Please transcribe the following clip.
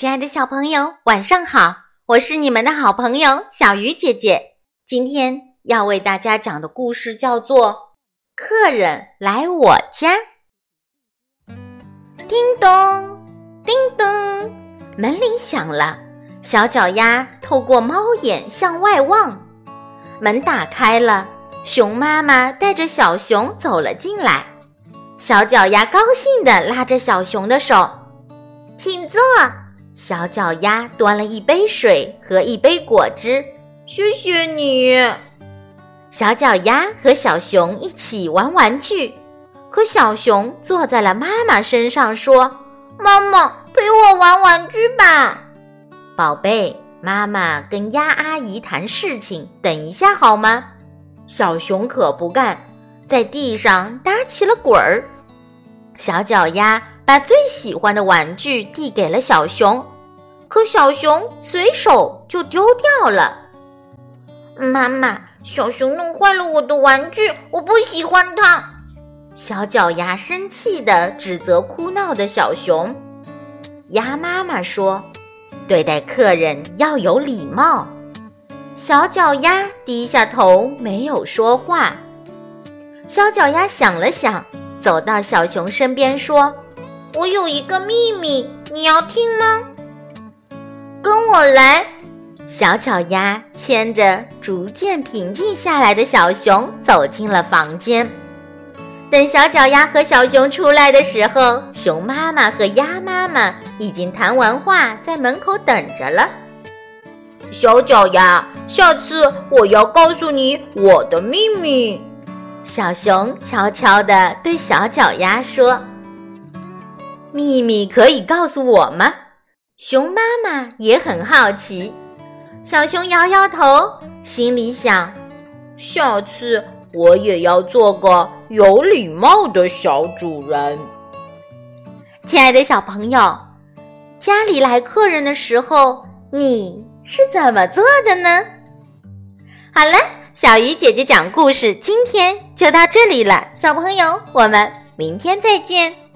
亲爱的小朋友，晚上好！我是你们的好朋友小鱼姐姐。今天要为大家讲的故事叫做《客人来我家》。叮咚，叮咚，门铃响了。小脚丫透过猫眼向外望，门打开了，熊妈妈带着小熊走了进来。小脚丫高兴地拉着小熊的手，请坐。小脚丫端了一杯水和一杯果汁，谢谢你。小脚丫和小熊一起玩玩具，可小熊坐在了妈妈身上，说：“妈妈陪我玩玩具吧，宝贝。”妈妈跟鸭阿姨谈事情，等一下好吗？小熊可不干，在地上打起了滚儿。小脚丫。把最喜欢的玩具递给了小熊，可小熊随手就丢掉了。妈妈，小熊弄坏了我的玩具，我不喜欢它。小脚丫生气地指责哭闹的小熊。鸭妈妈说：“对待客人要有礼貌。”小脚丫低下头，没有说话。小脚丫想了想，走到小熊身边说。我有一个秘密，你要听吗？跟我来。小脚丫牵着逐渐平静下来的小熊走进了房间。等小脚丫和小熊出来的时候，熊妈妈和鸭妈妈已经谈完话，在门口等着了。小脚丫，下次我要告诉你我的秘密。小熊悄悄地对小脚丫说。秘密可以告诉我吗？熊妈妈也很好奇。小熊摇摇头，心里想：下次我也要做个有礼貌的小主人。亲爱的小朋友，家里来客人的时候，你是怎么做的呢？好了，小鱼姐姐讲故事，今天就到这里了。小朋友，我们明天再见。